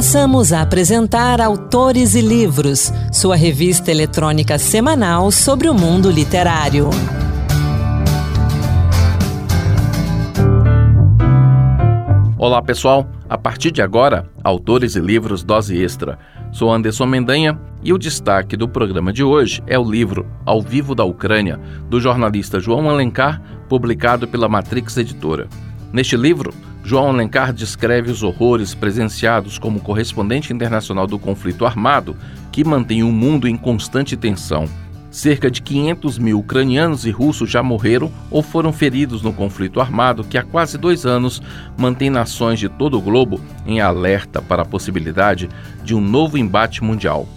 Passamos a apresentar Autores e Livros, sua revista eletrônica semanal sobre o mundo literário. Olá pessoal, a partir de agora, Autores e Livros Dose Extra. Sou Anderson Mendanha e o destaque do programa de hoje é o livro Ao Vivo da Ucrânia, do jornalista João Alencar, publicado pela Matrix Editora. Neste livro, João Alencar descreve os horrores presenciados como correspondente internacional do conflito armado que mantém o mundo em constante tensão. Cerca de 500 mil ucranianos e russos já morreram ou foram feridos no conflito armado que há quase dois anos mantém nações de todo o globo em alerta para a possibilidade de um novo embate mundial.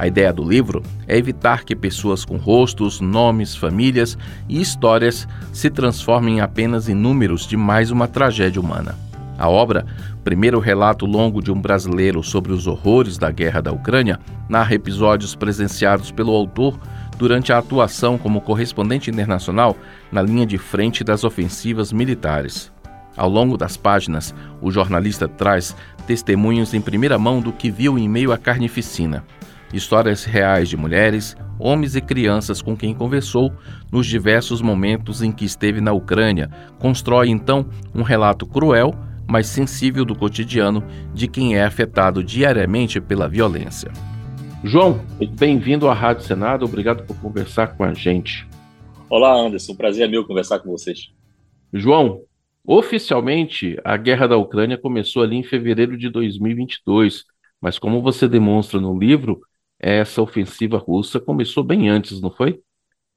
A ideia do livro é evitar que pessoas com rostos, nomes, famílias e histórias se transformem apenas em números de mais uma tragédia humana. A obra, primeiro relato longo de um brasileiro sobre os horrores da guerra da Ucrânia, narra episódios presenciados pelo autor durante a atuação como correspondente internacional na linha de frente das ofensivas militares. Ao longo das páginas, o jornalista traz testemunhos em primeira mão do que viu em meio à carnificina histórias reais de mulheres, homens e crianças com quem conversou nos diversos momentos em que esteve na Ucrânia, constrói então um relato cruel, mas sensível do cotidiano de quem é afetado diariamente pela violência. João, bem-vindo à Rádio Senado, obrigado por conversar com a gente. Olá, Anderson, prazer é meu conversar com vocês. João, oficialmente a guerra da Ucrânia começou ali em fevereiro de 2022, mas como você demonstra no livro, essa ofensiva russa começou bem antes, não foi?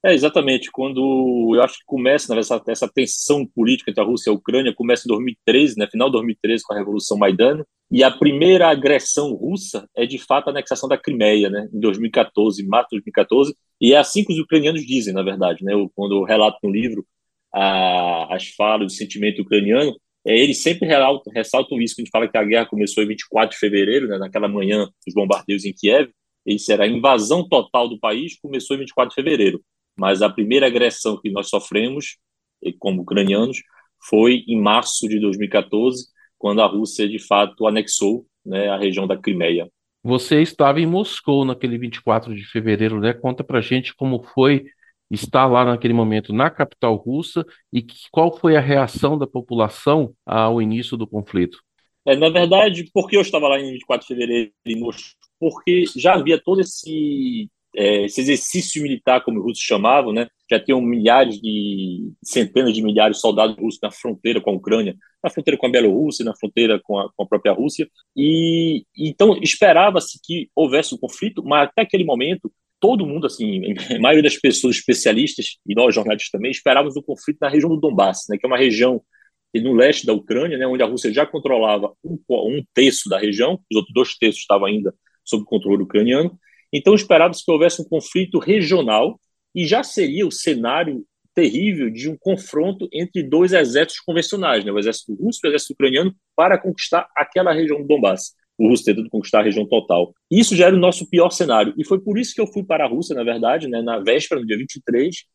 É, exatamente. Quando eu acho que começa né, essa, essa tensão política entre a Rússia e a Ucrânia, começa em 2013, né, final de 2013, com a Revolução Maidan, e a primeira agressão russa é de fato a anexação da Crimeia, né, em 2014, em março de 2014, e é assim que os ucranianos dizem, na verdade. Né, eu, quando eu relato no livro a, as falas, o sentimento ucraniano, é, eles sempre ressaltam, isso, que a gente fala que a guerra começou em 24 de fevereiro, né, naquela manhã dos bombardeios em Kiev, isso era a invasão total do país, começou em 24 de fevereiro. Mas a primeira agressão que nós sofremos, como ucranianos, foi em março de 2014, quando a Rússia, de fato, anexou né, a região da Crimeia. Você estava em Moscou naquele 24 de fevereiro, né? Conta pra gente como foi estar lá naquele momento na capital russa e qual foi a reação da população ao início do conflito. É, na verdade, porque eu estava lá em 24 de fevereiro em Moscou, porque já havia todo esse, é, esse exercício militar, como os russos chamavam, né? já tinham milhares de, centenas de milhares de soldados russos na fronteira com a Ucrânia, na fronteira com a Bielorrússia, na fronteira com a, com a própria Rússia, e então esperava-se que houvesse um conflito, mas até aquele momento todo mundo, assim, a maioria das pessoas especialistas, e nós jornalistas também, esperávamos o conflito na região do Donbass, né, que é uma região no leste da Ucrânia, né, onde a Rússia já controlava um, um terço da região, os outros dois terços estavam ainda sob controle ucraniano. Então, esperava-se que houvesse um conflito regional e já seria o cenário terrível de um confronto entre dois exércitos convencionais, né, o exército russo e o exército ucraniano, para conquistar aquela região do Donbass. O russo tentando conquistar a região total. Isso já era o nosso pior cenário. E foi por isso que eu fui para a Rússia, na verdade, né, na véspera, no dia 23,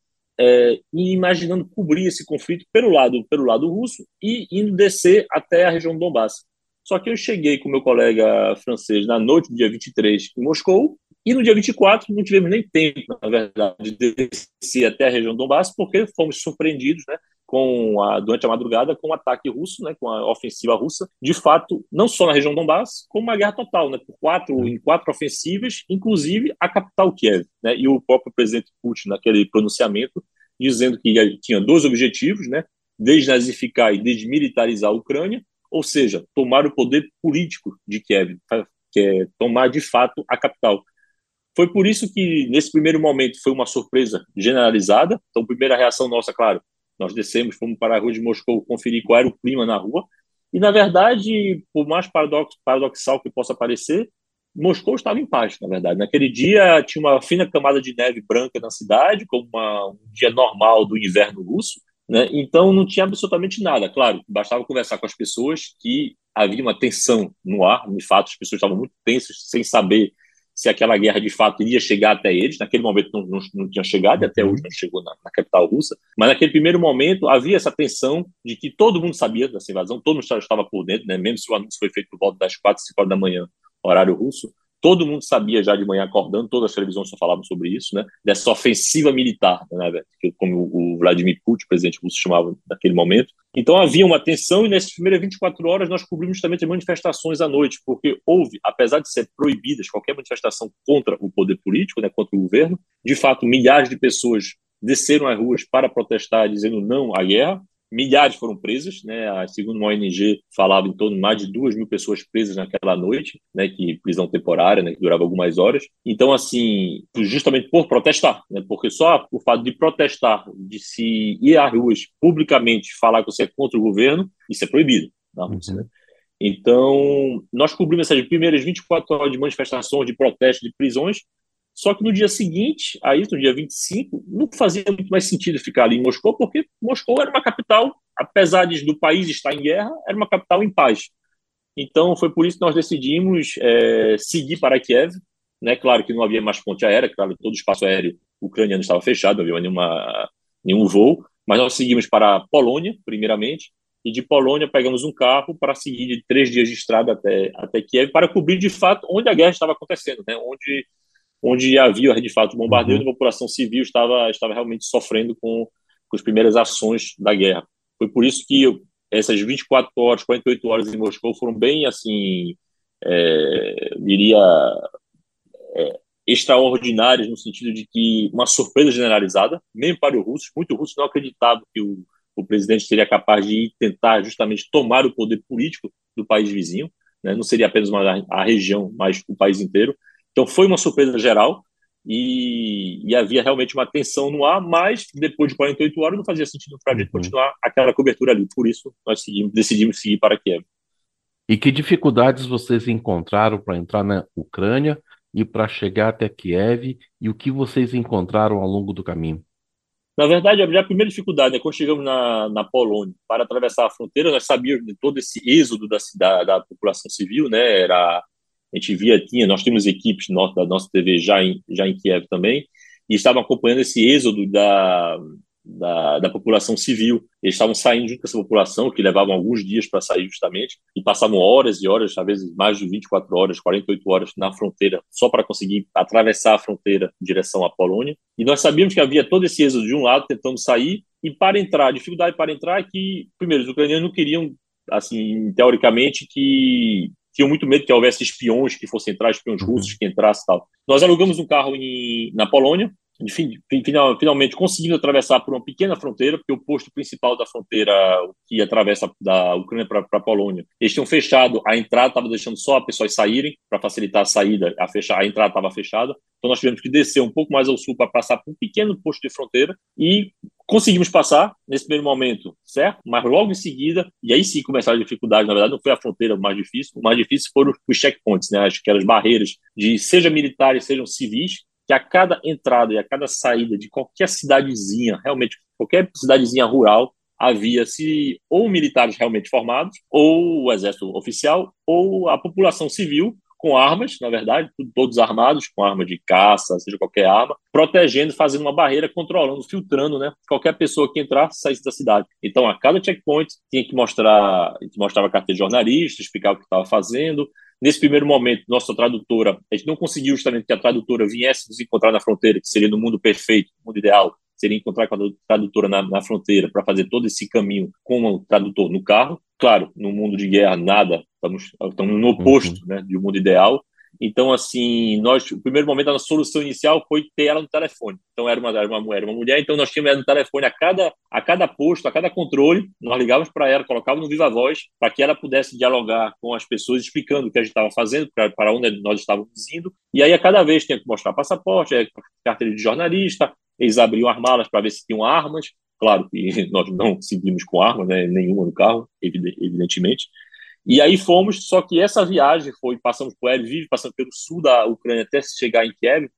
é, e imaginando cobrir esse conflito pelo lado, pelo lado russo e indo descer até a região do Donbass. Só que eu cheguei com meu colega francês na noite do dia 23 em Moscou, e no dia 24 não tivemos nem tempo, na verdade, de descer até a região do Donbass, porque fomos surpreendidos, né, com a, durante a madrugada com o um ataque russo, né, com a ofensiva russa, de fato, não só na região do Donbass, como uma guerra total, né, por quatro, em quatro ofensivas, inclusive a capital Kiev, né, e o próprio presidente Putin naquele pronunciamento dizendo que tinha dois objetivos, né, desnazificar e desmilitarizar a Ucrânia, ou seja, tomar o poder político de Kiev, tá? que é tomar de fato a capital. Foi por isso que, nesse primeiro momento, foi uma surpresa generalizada. Então, primeira reação nossa, claro, nós descemos, fomos para a rua de Moscou conferir qual era o clima na rua. E, na verdade, por mais paradox, paradoxal que possa parecer, Moscou estava em paz, na verdade. Naquele dia tinha uma fina camada de neve branca na cidade, como uma, um dia normal do inverno russo. Né? Então não tinha absolutamente nada. Claro, bastava conversar com as pessoas que havia uma tensão no ar, de fato, as pessoas estavam muito tensas, sem saber se aquela guerra de fato iria chegar até eles. Naquele momento não, não, não tinha chegado, e até hoje não chegou na, na, capital russa. Mas naquele primeiro momento havia essa tensão de que todo mundo sabia dessa invasão, todo mundo estava por dentro, né? mesmo se o anúncio foi feito por volta das quatro, cinco horas da manhã, horário russo. Todo mundo sabia já de manhã acordando, todas as televisões só falavam sobre isso, né? Dessa ofensiva militar, né, que como o Vladimir Putin, o presidente russo, chamava naquele momento. Então havia uma tensão e nessas primeiras 24 horas nós cobrimos também as manifestações à noite, porque houve, apesar de ser proibidas qualquer manifestação contra o poder político, né, contra o governo, de fato milhares de pessoas desceram às ruas para protestar dizendo não à guerra milhares foram presas, né? A, segundo uma ONG, falava em torno de mais de duas mil pessoas presas naquela noite, né? Que prisão temporária, né? Que durava algumas horas. Então, assim, justamente por protestar, né? Porque só o fato de protestar, de se ir às ruas publicamente falar que você é contra o governo, isso é proibido na Rússia, uhum. né? Então, nós cobrimos essas primeiras 24 horas de manifestações, de protestos, de prisões, só que no dia seguinte, aí no dia 25, não fazia muito mais sentido ficar ali em Moscou, porque Moscou era uma capital, apesar de do país estar em guerra, era uma capital em paz. Então foi por isso que nós decidimos é, seguir para Kiev. Né? Claro que não havia mais ponte aérea, claro, todo o espaço aéreo ucraniano estava fechado, não havia nenhuma, nenhum voo, mas nós seguimos para a Polônia, primeiramente, e de Polônia pegamos um carro para seguir de três dias de estrada até, até Kiev, para cobrir de fato onde a guerra estava acontecendo, né? onde onde havia de fato bombardeio uhum. e a população civil estava, estava realmente sofrendo com, com as primeiras ações da guerra. Foi por isso que eu, essas 24 horas, 48 horas em Moscou foram bem, assim, é, diria, é, extraordinárias no sentido de que uma surpresa generalizada, mesmo para os russos, muitos russos não acreditavam que o, o presidente seria capaz de tentar justamente tomar o poder político do país vizinho, né? não seria apenas uma, a região, mas o país inteiro. Então foi uma surpresa geral e, e, havia realmente uma tensão no ar, mas depois de 48 horas não fazia sentido para a gente uhum. continuar aquela cobertura ali. Por isso nós seguimos, decidimos seguir para Kiev. E que dificuldades vocês encontraram para entrar na Ucrânia e para chegar até Kiev e o que vocês encontraram ao longo do caminho? Na verdade, a primeira dificuldade é quando chegamos na, na Polônia para atravessar a fronteira, nós sabíamos de todo esse êxodo da, da, da população civil, né? Era a gente via, tinha, nós tínhamos equipes da nossa TV já em, já em Kiev também, e estavam acompanhando esse êxodo da, da, da, população civil. Eles estavam saindo junto com essa população, que levavam alguns dias para sair justamente, e passavam horas e horas, às vezes mais de 24 horas, 48 horas na fronteira, só para conseguir atravessar a fronteira em direção à Polônia. E nós sabíamos que havia todo esse êxodo de um lado, tentando sair, e para entrar, a dificuldade para entrar é que, primeiro, os ucranianos não queriam, assim, teoricamente, que tinham muito medo que houvesse espiões que fossem entrar, espiões uhum. russos que entrassem e tal. Nós alugamos um carro em, na Polônia, enfim, final, finalmente conseguimos atravessar por uma pequena fronteira, porque o posto principal da fronteira que atravessa da Ucrânia para a Polônia, eles tinham fechado a entrada, estava deixando só as pessoas saírem para facilitar a saída, a, fechar, a entrada estava fechada. Então nós tivemos que descer um pouco mais ao sul para passar por um pequeno posto de fronteira e conseguimos passar nesse primeiro momento, certo? Mas logo em seguida, e aí sim começaram as dificuldades, na verdade não foi a fronteira mais difícil, o mais difícil foram os checkpoints, né? Aquelas barreiras de seja militares, sejam civis, que a cada entrada e a cada saída de qualquer cidadezinha, realmente qualquer cidadezinha rural, havia se ou militares realmente formados, ou o exército oficial, ou a população civil com armas, na verdade, todos armados, com arma de caça, seja qualquer arma, protegendo, fazendo uma barreira, controlando, filtrando, né? Qualquer pessoa que entrasse, saísse da cidade. Então, a cada checkpoint tinha que mostrar, mostrava carteira de jornalista, explicar o que estava fazendo, Nesse primeiro momento, nossa tradutora, a gente não conseguiu justamente que a tradutora viesse nos encontrar na fronteira, que seria no mundo perfeito, no mundo ideal, seria encontrar com a tradutora na, na fronteira para fazer todo esse caminho com o tradutor no carro. Claro, no mundo de guerra, nada, estamos, estamos no oposto uhum. né, de um mundo ideal. Então, assim, nós, o primeiro momento, a nossa solução inicial foi ter ela no telefone. Então, era uma, era uma, era uma mulher, então nós tínhamos ela no telefone a cada, a cada posto, a cada controle, nós ligávamos para ela, colocávamos no viva voz, para que ela pudesse dialogar com as pessoas, explicando o que a gente estava fazendo, para onde nós estávamos indo. E aí, a cada vez, tinha que mostrar passaporte, é, carteira de jornalista, eles abriam as malas para ver se tinham armas. Claro que nós não seguimos com armas, né, nenhuma no carro, evidentemente. E aí fomos, só que essa viagem foi, passamos por Lviv, passando pelo sul da Ucrânia até chegar em Kiev,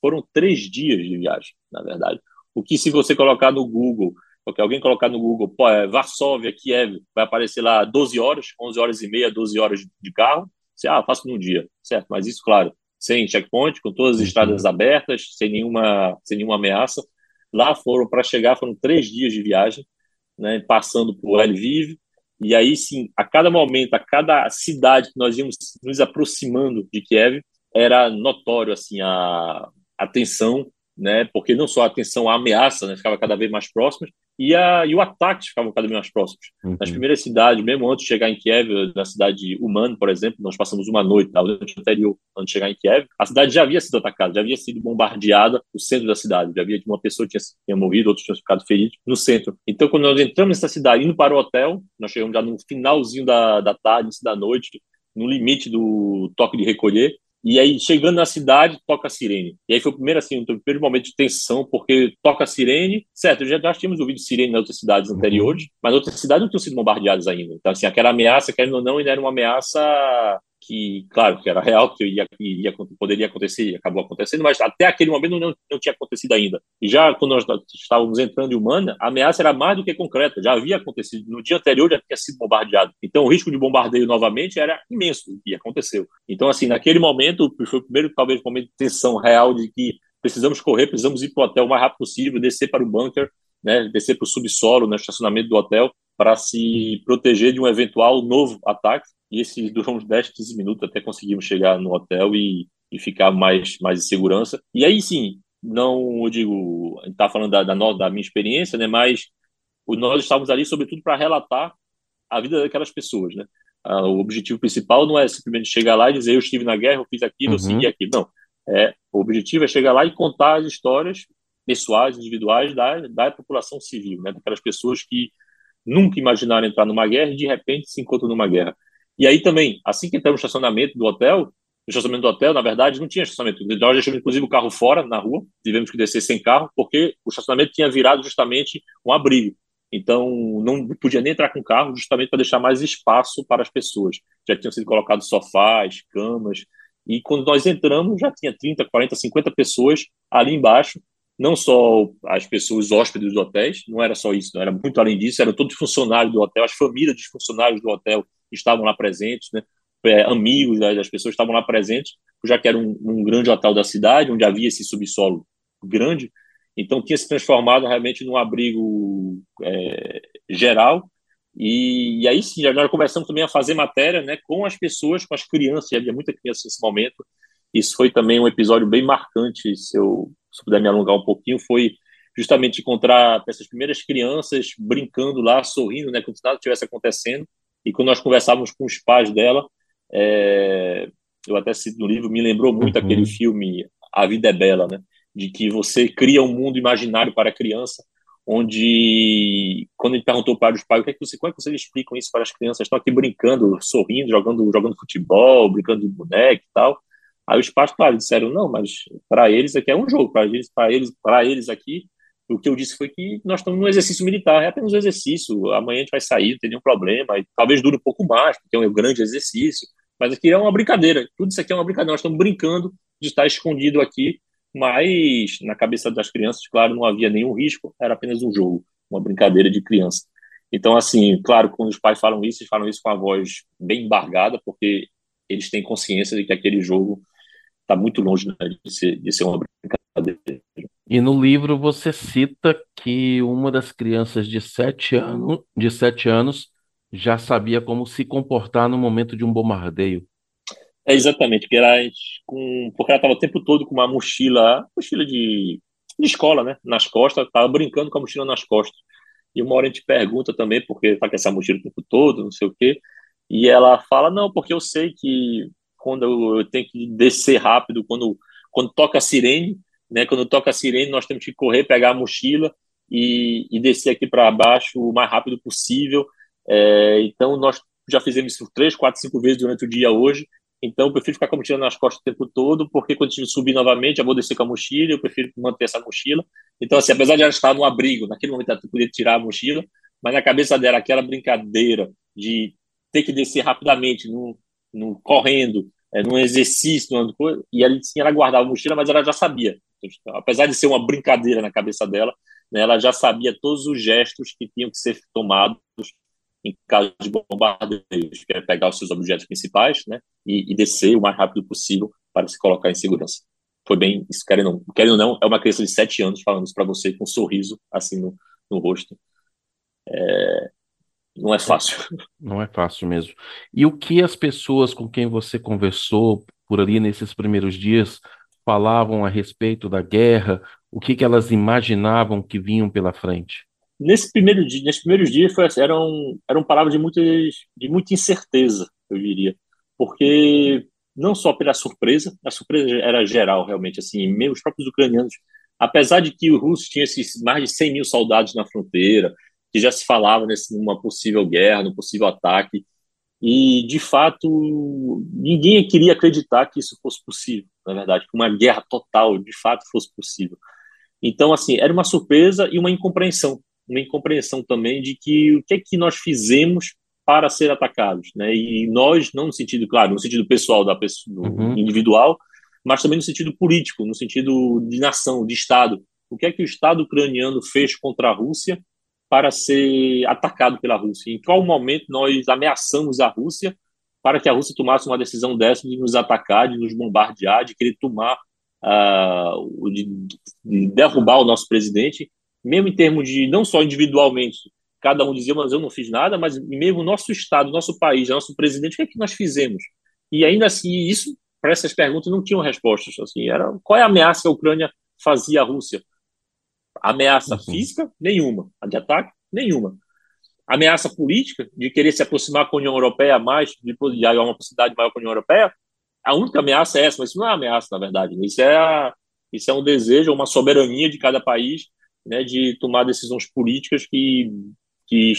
foram três dias de viagem, na verdade. O que se você colocar no Google, porque alguém colocar no Google, pô, é Varsóvia, Kiev, vai aparecer lá 12 horas, 11 horas e meia, 12 horas de carro. Você, ah, faço num dia, certo? Mas isso, claro, sem checkpoint, com todas as uhum. estradas abertas, sem nenhuma, sem nenhuma ameaça. Lá foram, para chegar, foram três dias de viagem, né, passando por Lviv, e aí sim, a cada momento, a cada cidade que nós íamos nos aproximando de Kiev, era notório assim a, a tensão, né, porque não só a tensão, a ameaça né, ficava cada vez mais próxima, e, a, e o ataque ficavam cada vez mais próximos. Uhum. Nas primeiras cidades, mesmo antes de chegar em Kiev, na cidade de Uman, por exemplo, nós passamos uma noite, na noite anterior, antes de chegar em Kiev, a cidade já havia sido atacada, já havia sido bombardeada o centro da cidade, já havia uma pessoa tinha, tinha morrido, outros tinham ficado feridos no centro. Então, quando nós entramos nessa cidade, indo para o hotel, nós chegamos já no finalzinho da, da tarde, da noite, no limite do toque de recolher, e aí, chegando na cidade, toca a sirene. E aí foi o primeiro, assim, o primeiro momento de tensão, porque toca a sirene. Certo, já, já tínhamos ouvido sirene nas outras cidades anteriores, uhum. mas outras cidades não tinham sido bombardeadas ainda. Então, assim, aquela ameaça, querendo ou não, ainda era uma ameaça que, claro, que era real, que ia, ia, poderia acontecer acabou acontecendo, mas até aquele momento não, não tinha acontecido ainda. E já quando nós estávamos entrando em Humana, a ameaça era mais do que concreta, já havia acontecido. No dia anterior já tinha sido bombardeado. Então o risco de bombardeio novamente era imenso, e aconteceu. Então, assim, naquele momento, foi o primeiro, talvez, momento de tensão real de que precisamos correr, precisamos ir para o hotel o mais rápido possível, descer para o bunker, né, descer para o subsolo, no né, estacionamento do hotel, para se proteger de um eventual novo ataque e esse durou uns 10, 15 minutos até conseguimos chegar no hotel e, e ficar mais, mais em segurança. E aí sim, não eu digo, a gente está falando da, da, da, minha experiência, né, mas nós estávamos ali sobretudo para relatar a vida daquelas pessoas, né? Ah, o objetivo principal não é simplesmente chegar lá e dizer eu estive na guerra, eu fiz aquilo, uhum. eu segui aquilo. Não. É, o objetivo é chegar lá e contar as histórias pessoais, individuais da, da população civil, né? daquelas pessoas que nunca imaginaram entrar numa guerra e de repente se encontram numa guerra. E aí também, assim que entramos no estacionamento do hotel, no estacionamento do hotel, na verdade, não tinha estacionamento. Nós deixamos, inclusive, o carro fora, na rua, tivemos que descer sem carro, porque o estacionamento tinha virado justamente um abrigo. Então, não podia nem entrar com carro, justamente para deixar mais espaço para as pessoas. Já tinham sido colocados sofás, camas, e quando nós entramos, já tinha 30, 40, 50 pessoas ali embaixo, não só as pessoas hóspedes dos hotéis, não era só isso, não era muito além disso, eram todos funcionários do hotel, as famílias dos funcionários do hotel estavam lá presentes, né? É, amigos das pessoas estavam lá presentes, já que era um, um, grande hotel da cidade, onde havia esse subsolo grande, então tinha se transformado realmente num abrigo é, geral, e, e, aí sim, nós começamos também a fazer matéria né, com as pessoas, com as crianças, havia muita criança nesse momento, isso foi também um episódio bem marcante, se eu, se eu puder me alongar um pouquinho, foi justamente encontrar essas primeiras crianças brincando lá, sorrindo, né, como se nada estivesse acontecendo, e quando nós conversávamos com os pais dela, é, eu até cito no livro, me lembrou muito uhum. aquele filme A Vida é Bela, né? De que você cria um mundo imaginário para a criança, onde, quando ele perguntou para os pais, o que é que você, como é que vocês explicam isso para as crianças? Estão aqui brincando, sorrindo, jogando, jogando futebol, brincando de boneco e tal. Aí os pais, claro, disseram, não, mas para eles aqui é um jogo, para eles, para eles, para eles aqui o que eu disse foi que nós estamos num exercício militar, é apenas um exercício, amanhã a gente vai sair, não tem nenhum problema, talvez dure um pouco mais, porque é um grande exercício, mas aqui é uma brincadeira, tudo isso aqui é uma brincadeira, nós estamos brincando de estar escondido aqui, mas na cabeça das crianças, claro, não havia nenhum risco, era apenas um jogo, uma brincadeira de criança. Então, assim, claro, quando os pais falam isso, eles falam isso com a voz bem embargada, porque eles têm consciência de que aquele jogo está muito longe né, de, ser, de ser uma brincadeira. E no livro você cita que uma das crianças de sete anos, de sete anos já sabia como se comportar no momento de um bombardeio. É exatamente, porque ela, com, porque ela estava o tempo todo com uma mochila, mochila de, de escola, né, nas costas, estava brincando com a mochila nas costas. E uma hora a gente pergunta também porque está com essa mochila o tempo todo, não sei o quê. E ela fala, não, porque eu sei que quando eu, eu tenho que descer rápido, quando, quando toca a sirene, né? Quando toca a sirene, nós temos que correr, pegar a mochila e, e descer aqui para baixo o mais rápido possível. É, então, nós já fizemos isso três, quatro, cinco vezes durante o dia hoje. Então, eu prefiro ficar com a mochila nas costas o tempo todo, porque quando eu subir novamente, eu vou descer com a mochila, eu prefiro manter essa mochila. Então, assim, apesar de ela estar no abrigo, naquele momento ela podia tirar a mochila, mas na cabeça dela, aquela brincadeira de ter que descer rapidamente, no, correndo, é, num exercício, numa coisa, e ela, sim, ela guardava a mochila, mas ela já sabia. Apesar de ser uma brincadeira na cabeça dela, né, ela já sabia todos os gestos que tinham que ser tomados em caso de bombardeios, que é pegar os seus objetos principais né, e, e descer o mais rápido possível para se colocar em segurança. Foi bem, isso querendo não, querendo não, é uma criança de sete anos falando isso para você com um sorriso assim no, no rosto. É, não é fácil. Não é fácil mesmo. E o que as pessoas com quem você conversou por ali nesses primeiros dias falavam a respeito da guerra? O que, que elas imaginavam que vinham pela frente? Nesse primeiro dia, nesses primeiros dias foi, eram eram palavras de muitas de muita incerteza, eu diria, porque não só pela surpresa, a surpresa era geral realmente, assim, mesmo os próprios ucranianos, apesar de que os russos tinham esses mais de 100 mil soldados na fronteira, que já se falava nesse, numa possível guerra, num possível ataque, e de fato ninguém queria acreditar que isso fosse possível, na verdade, que uma guerra total de fato fosse possível. Então, assim, era uma surpresa e uma incompreensão, uma incompreensão também de que o que é que nós fizemos para ser atacados, né? E nós, não no sentido, claro, no sentido pessoal da pessoa, uhum. individual, mas também no sentido político, no sentido de nação, de Estado. O que é que o Estado ucraniano fez contra a Rússia para ser atacado pela Rússia? Em qual momento nós ameaçamos a Rússia para que a Rússia tomasse uma decisão dessa de nos atacar, de nos bombardear, de querer tomar, uh, de, de derrubar o nosso presidente, mesmo em termos de, não só individualmente, cada um dizia, mas eu não fiz nada, mas mesmo nosso Estado, nosso país, nosso presidente, o que é que nós fizemos? E ainda assim, isso, para essas perguntas, não tinham respostas. Assim, era, qual é a ameaça que a Ucrânia fazia à Rússia? Ameaça uhum. física? Nenhuma. A de ataque? Nenhuma. Ameaça política, de querer se aproximar com a União Europeia mais, de, de uma possibilidade maior com a União Europeia? A única ameaça é essa, mas isso não é ameaça, na verdade. Isso é, a, isso é um desejo, uma soberania de cada país né, de tomar decisões políticas que, que,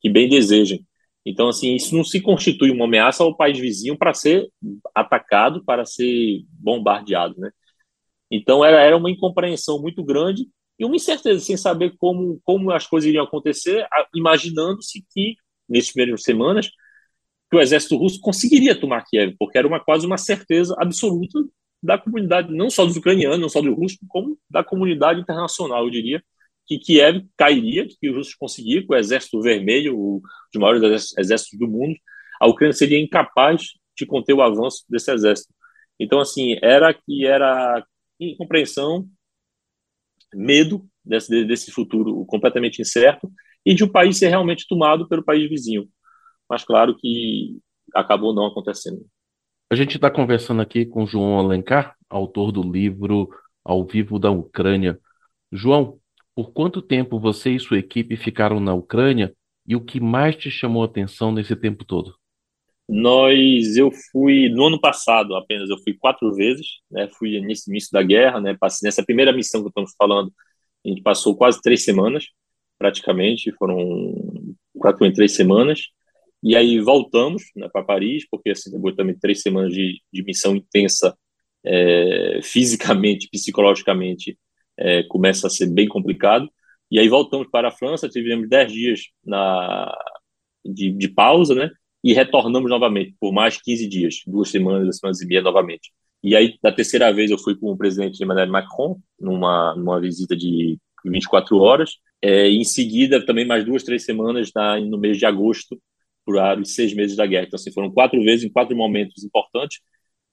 que bem desejem. Então, assim, isso não se constitui uma ameaça ao país vizinho para ser atacado, para ser bombardeado, né? Então, era, era uma incompreensão muito grande e uma incerteza, sem saber como, como as coisas iriam acontecer, imaginando-se que, nessas primeiras semanas, que o exército russo conseguiria tomar Kiev, porque era uma, quase uma certeza absoluta da comunidade, não só dos ucranianos, não só dos russos, como da comunidade internacional, eu diria, que Kiev cairia, que os russos conseguiam, com o exército vermelho, o, dos maiores exércitos do mundo, a Ucrânia seria incapaz de conter o avanço desse exército. Então, assim, era que era incompreensão, medo desse, desse futuro completamente incerto e de um país ser realmente tomado pelo país vizinho. Mas claro que acabou não acontecendo. A gente está conversando aqui com João Alencar, autor do livro Ao Vivo da Ucrânia. João, por quanto tempo você e sua equipe ficaram na Ucrânia e o que mais te chamou a atenção nesse tempo todo? Nós, eu fui no ano passado apenas, eu fui quatro vezes, né? Fui nesse início da guerra, né? Passei nessa primeira missão que estamos falando, a gente passou quase três semanas, praticamente, foram praticamente três semanas. E aí voltamos né, para Paris, porque assim, depois também três semanas de, de missão intensa, é, fisicamente, psicologicamente, é, começa a ser bem complicado. E aí voltamos para a França, tivemos dez dias na, de, de pausa, né? E retornamos novamente por mais 15 dias, duas semanas, duas semanas e meia novamente. E aí, da terceira vez, eu fui com o presidente Emmanuel Macron, numa, numa visita de 24 horas. É, em seguida, também mais duas, três semanas na, no mês de agosto, por seis meses da guerra. Então, assim, foram quatro vezes em quatro momentos importantes.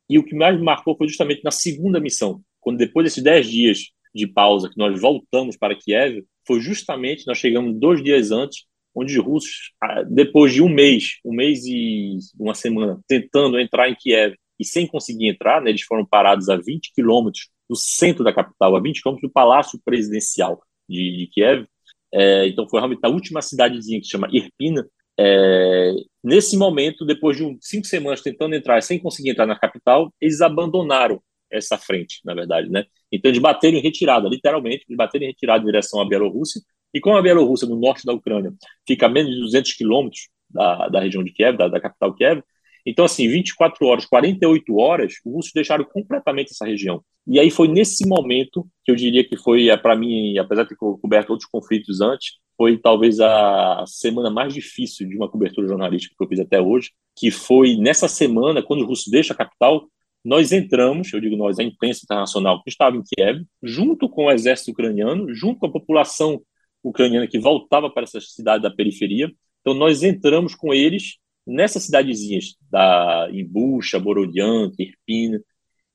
E o que mais me marcou foi justamente na segunda missão, quando depois desses dez dias de pausa que nós voltamos para Kiev, foi justamente nós chegamos dois dias antes, onde os russos, ah, depois de um mês, um mês e uma semana, tentando entrar em Kiev e sem conseguir entrar, né, eles foram parados a 20 quilômetros do centro da capital, a 20 quilômetros do Palácio Presidencial de, de Kiev. É, então foi realmente a última cidadezinha que se chama Irpina, é, nesse momento, depois de um, cinco semanas tentando entrar sem conseguir entrar na capital, eles abandonaram essa frente, na verdade, né? Então eles bateram em retirada, literalmente, eles bateram em retirada em direção à Bielorrússia. E como a Bielorrússia, no norte da Ucrânia, fica a menos de 200 quilômetros da, da região de Kiev, da, da capital Kiev, então, assim, 24 horas, 48 horas, os russos deixaram completamente essa região. E aí foi nesse momento que eu diria que foi, é, para mim, apesar de ter coberto outros conflitos antes, foi talvez a semana mais difícil de uma cobertura jornalística que eu fiz até hoje, que foi nessa semana, quando o russo deixa a capital, nós entramos, eu digo nós, a imprensa internacional que estava em Kiev, junto com o exército ucraniano, junto com a população ucraniana que voltava para essa cidade da periferia. Então nós entramos com eles nessas cidadezinhas da Imbucha, Borodianka, Irpina,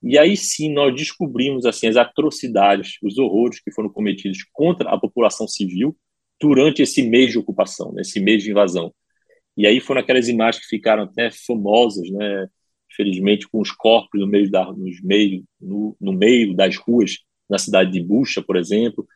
E aí sim nós descobrimos assim as atrocidades, os horrores que foram cometidos contra a população civil durante esse mês de ocupação, nesse mês de invasão. E aí foram aquelas imagens que ficaram até famosas, né? Infelizmente, com os corpos no meio, da, nos meio, no, no meio das ruas na cidade de Bucha, por exemplo,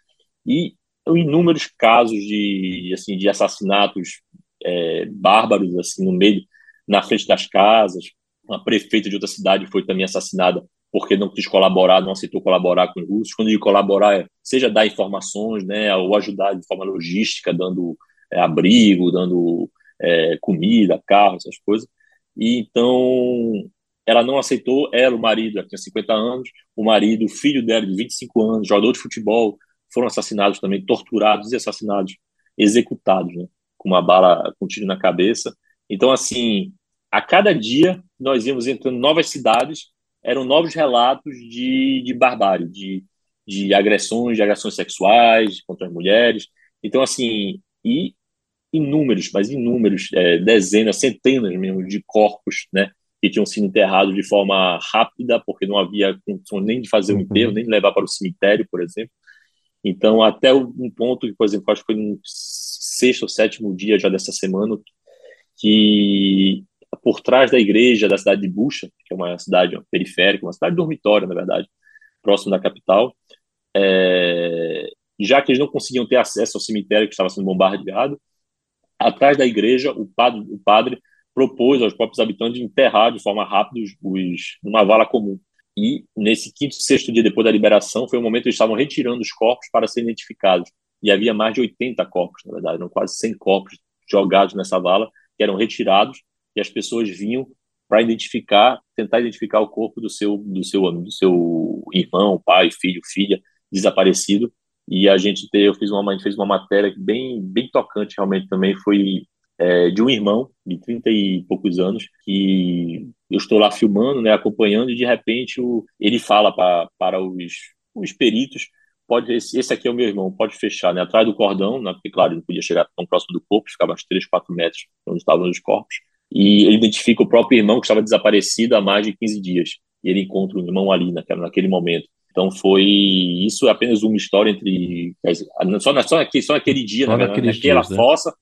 e inúmeros casos de assim de assassinatos é, bárbaros assim no meio na frente das casas. Uma prefeita de outra cidade foi também assassinada porque não quis colaborar não aceitou colaborar com os russos. Quando de colaborar seja dar informações né ou ajudar de forma logística dando é, abrigo dando é, comida carro essas coisas. E então ela não aceitou ela o marido ela tinha 50 anos o marido o filho dela de 25 anos jogador de futebol foram assassinados também, torturados e assassinados, executados, né? com uma bala com um tiro na cabeça. Então, assim, a cada dia nós íamos entrando em novas cidades, eram novos relatos de, de barbárie, de, de agressões, de agressões sexuais contra as mulheres. Então, assim, e inúmeros, mas inúmeros, é, dezenas, centenas mesmo de corpos, né, que tinham sido enterrados de forma rápida, porque não havia condição nem de fazer o enterro, uhum. nem de levar para o cemitério, por exemplo. Então, até um ponto que, por exemplo, acho que foi no sexto ou sétimo dia já dessa semana, que por trás da igreja da cidade de Bucha, que é uma cidade periférica, uma cidade dormitória, na verdade, próximo da capital, é, já que eles não conseguiam ter acesso ao cemitério que estava sendo bombardeado, atrás da igreja, o padre, o padre propôs aos próprios habitantes enterrar de forma rápida os, os, numa vala comum. E nesse quinto, sexto dia depois da liberação, foi o momento que eles estavam retirando os corpos para serem identificados. E havia mais de 80 corpos, na verdade, eram quase 100 corpos jogados nessa vala, que eram retirados, e as pessoas vinham para identificar, tentar identificar o corpo do seu, do seu, do seu irmão, pai, filho, filha, desaparecido. E a gente eu fiz uma, fez uma matéria bem, bem tocante, realmente também foi é, de um irmão de 30 e poucos anos que eu estou lá filmando, né, acompanhando, e de repente o, ele fala pra, para os, os peritos, pode esse, esse aqui é o meu irmão, pode fechar, né, atrás do cordão, né, porque claro, ele não podia chegar tão próximo do corpo, ficava uns 3, 4 metros onde estavam os corpos, e ele identifica o próprio irmão que estava desaparecido há mais de 15 dias, e ele encontra o irmão ali naquele, naquele momento. Então foi isso é apenas uma história entre só, na, só, naquele, só naquele dia, só na, naquela dias, né? fossa,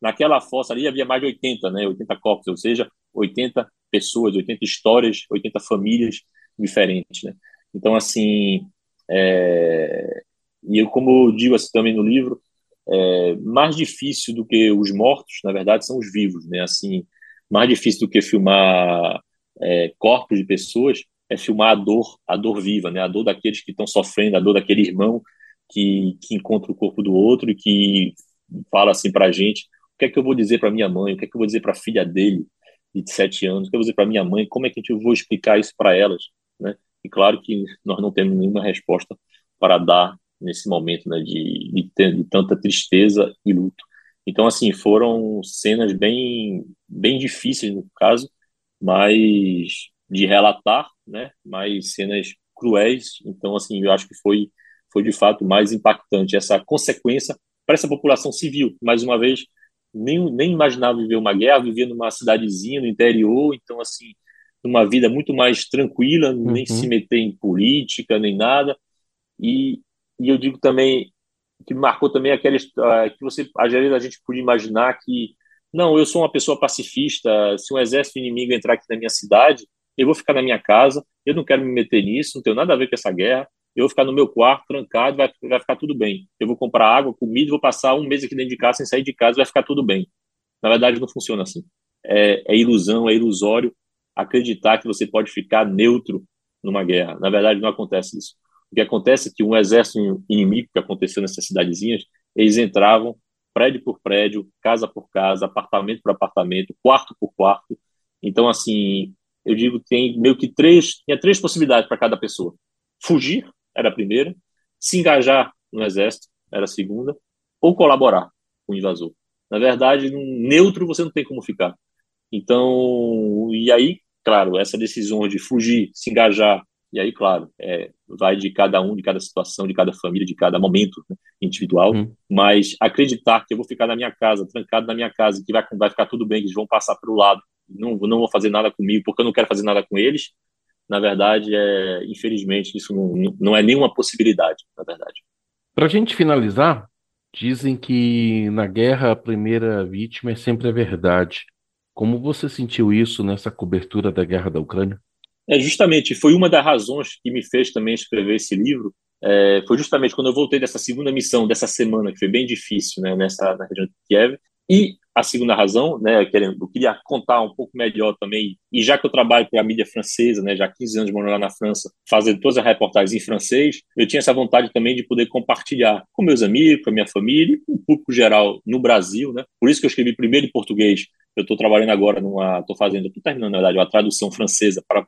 naquela fossa ali havia mais de 80, né, 80 corpos, ou seja, 80 pessoas, 80 histórias, 80 famílias diferentes, né? Então, assim, é... e eu, como eu digo assim também no livro, é... mais difícil do que os mortos, na verdade, são os vivos, né? Assim, mais difícil do que filmar é, corpos de pessoas é filmar a dor, a dor viva, né? A dor daqueles que estão sofrendo, a dor daquele irmão que, que encontra o corpo do outro e que fala assim para a gente o que é que eu vou dizer para minha mãe, o que é que eu vou dizer para a filha dele, de sete anos, eu vou dizer para minha mãe, como é que eu vou explicar isso para elas, né? E claro que nós não temos nenhuma resposta para dar nesse momento, né, de, de, de tanta tristeza e luto. Então, assim, foram cenas bem, bem difíceis no caso, mas de relatar, né, mas cenas cruéis. Então, assim, eu acho que foi, foi de fato mais impactante essa consequência para essa população civil. Mais uma vez, nem, nem imaginava viver uma guerra, vivia numa cidadezinha no interior, então, assim, uma vida muito mais tranquila, uhum. nem se meter em política, nem nada. E, e eu digo também que marcou também aquela uh, que você, às vezes, a gente podia imaginar que, não, eu sou uma pessoa pacifista, se um exército inimigo entrar aqui na minha cidade, eu vou ficar na minha casa, eu não quero me meter nisso, não tenho nada a ver com essa guerra, eu vou ficar no meu quarto, trancado, vai, vai ficar tudo bem. Eu vou comprar água, comida, vou passar um mês aqui dentro de casa sem sair de casa, vai ficar tudo bem. Na verdade, não funciona assim. É, é ilusão, é ilusório acreditar que você pode ficar neutro numa guerra. Na verdade, não acontece isso. O que acontece é que um exército inimigo que aconteceu nessas cidadezinhas, eles entravam prédio por prédio, casa por casa, apartamento por apartamento, quarto por quarto. Então, assim, eu digo tem meio que três, tinha três possibilidades para cada pessoa. Fugir, era a primeira, se engajar no exército, era a segunda, ou colaborar com o invasor. Na verdade, neutro você não tem como ficar. Então, e aí, claro, essa decisão de fugir, se engajar, e aí, claro, é, vai de cada um, de cada situação, de cada família, de cada momento né, individual, hum. mas acreditar que eu vou ficar na minha casa, trancado na minha casa, que vai, vai ficar tudo bem, que eles vão passar pelo lado, não, não vou fazer nada comigo, porque eu não quero fazer nada com eles, na verdade, é, infelizmente, isso não, não é nenhuma possibilidade, na verdade. Para a gente finalizar, dizem que na guerra a primeira vítima é sempre a verdade. Como você sentiu isso nessa cobertura da guerra da Ucrânia? É justamente, foi uma das razões que me fez também escrever esse livro. É, foi justamente quando eu voltei dessa segunda missão dessa semana, que foi bem difícil, né, nessa na região de Kiev, e a segunda razão, né, querendo, eu queria contar um pouco melhor também, e já que eu trabalho para a mídia francesa, né, já há 15 anos morando lá na França, fazendo todas as reportagens em francês, eu tinha essa vontade também de poder compartilhar com meus amigos, com a minha família, com o público geral no Brasil, né, por isso que eu escrevi primeiro em português, eu estou trabalhando agora numa, estou fazendo, estou terminando na verdade, uma tradução francesa para a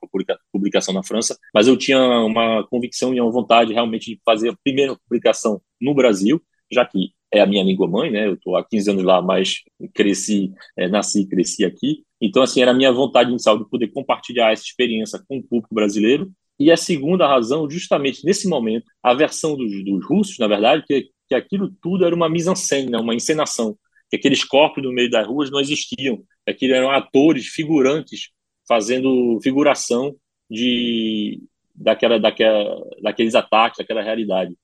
publicação na França, mas eu tinha uma convicção e uma vontade realmente de fazer a primeira publicação no Brasil, já que é a minha língua mãe, né? Eu estou há 15 anos lá, mas cresci, é, nasci e cresci aqui. Então, assim, era a minha vontade inicial de poder compartilhar essa experiência com o público brasileiro. E a segunda razão, justamente nesse momento, a versão dos, dos russos, na verdade, que, que aquilo tudo era uma mise-en-scène, né? uma encenação. Que aqueles corpos no meio das ruas não existiam. Aquilo eram atores, figurantes, fazendo figuração de daquela, daquela, daqueles ataques, daquela realidade.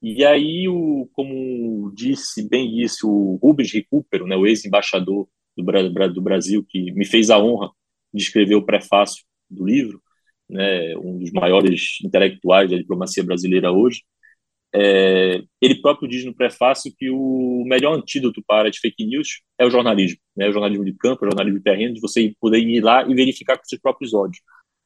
E aí, o, como disse, bem disse o Rubens Recupero, né, o ex-embaixador do, do, Brasil, que me fez a honra de escrever o prefácio do livro, né, um dos maiores intelectuais da diplomacia brasileira hoje, é, ele próprio diz no prefácio que o melhor antídoto para as fake news é o jornalismo, né, o jornalismo de campo, o jornalismo de terreno, de você poder ir lá e verificar com seus próprios olhos.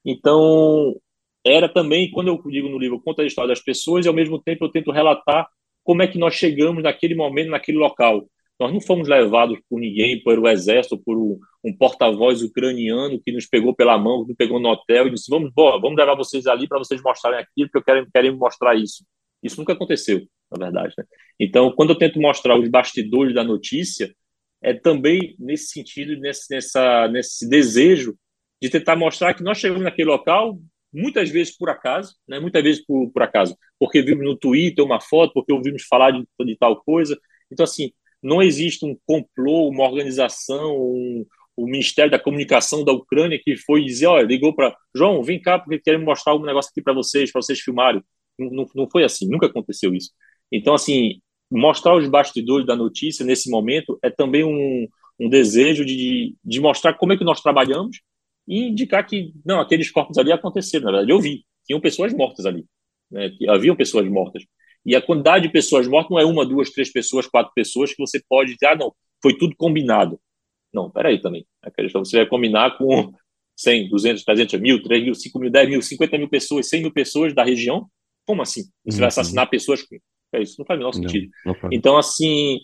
Então, era também, quando eu digo no livro, conta a história das pessoas e ao mesmo tempo eu tento relatar como é que nós chegamos naquele momento, naquele local. Nós não fomos levados por ninguém, por o exército, por um, porta-voz ucraniano que nos pegou pela mão, que nos pegou no hotel e disse: Vamos, vamos levar vocês ali para vocês mostrarem aquilo, porque eu quero, quero mostrar isso. Isso nunca aconteceu, na verdade. Né? Então, quando eu tento mostrar os bastidores da notícia, é também nesse sentido, nesse, nessa, nesse desejo de tentar mostrar que nós chegamos naquele local, muitas vezes por acaso, né? muitas vezes por, por acaso, porque vimos no Twitter uma foto, porque ouvimos falar de, de tal coisa. Então, assim, não existe um complô, uma organização, um, o Ministério da Comunicação da Ucrânia que foi dizer, olha, ligou para João, vem cá porque queremos mostrar algum negócio aqui para vocês, para vocês filmarem. Não, não, não foi assim, nunca aconteceu isso. Então, assim, mostrar os bastidores da notícia nesse momento é também um, um desejo de, de mostrar como é que nós trabalhamos e indicar que, não, aqueles corpos ali aconteceram, na verdade, eu vi, tinham pessoas mortas ali, né, haviam pessoas mortas. E a quantidade de pessoas mortas não é uma, duas, três pessoas, quatro pessoas que você pode dizer, ah, não, foi tudo combinado. Não, peraí também. Você vai combinar com 100, 200, 300 mil, 3 mil, 5 mil, 10 mil, 50 mil pessoas, 100 mil pessoas da região? Como assim? Você vai uhum. assassinar pessoas? É, isso não faz o menor sentido. Não, não então, assim,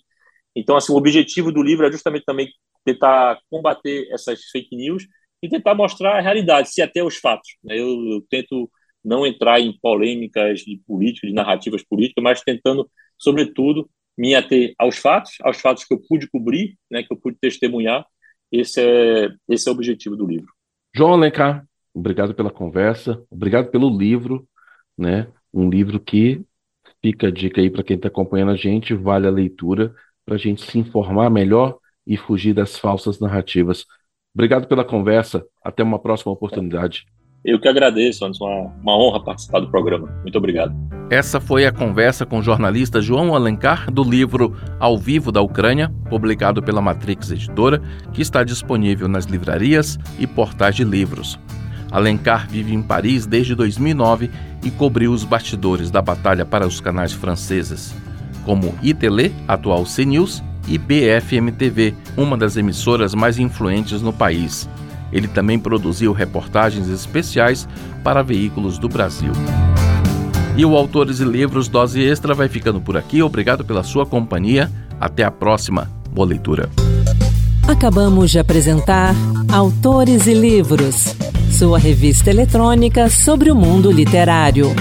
então, assim, o objetivo do livro é justamente também tentar combater essas fake news e tentar mostrar a realidade, se até os fatos. Né? Eu, eu, tento não entrar em polêmicas de política, de narrativas políticas, mas tentando, sobretudo, me ater aos fatos, aos fatos que eu pude cobrir, né, que eu pude testemunhar. Esse é, esse é o objetivo do livro. João Alencar, obrigado pela conversa, obrigado pelo livro, né? Um livro que fica a dica aí para quem está acompanhando a gente, vale a leitura para a gente se informar melhor e fugir das falsas narrativas. Obrigado pela conversa. Até uma próxima oportunidade. Eu que agradeço, Anderson. Uma, uma honra participar do programa. Muito obrigado. Essa foi a conversa com o jornalista João Alencar do livro Ao Vivo da Ucrânia, publicado pela Matrix Editora, que está disponível nas livrarias e portais de livros. Alencar vive em Paris desde 2009 e cobriu os bastidores da batalha para os canais franceses, como ITL, atual CNews, e BFM-TV, uma das emissoras mais influentes no país. Ele também produziu reportagens especiais para veículos do Brasil. E o Autores e Livros Dose Extra vai ficando por aqui. Obrigado pela sua companhia. Até a próxima. Boa leitura. Acabamos de apresentar Autores e Livros, sua revista eletrônica sobre o mundo literário.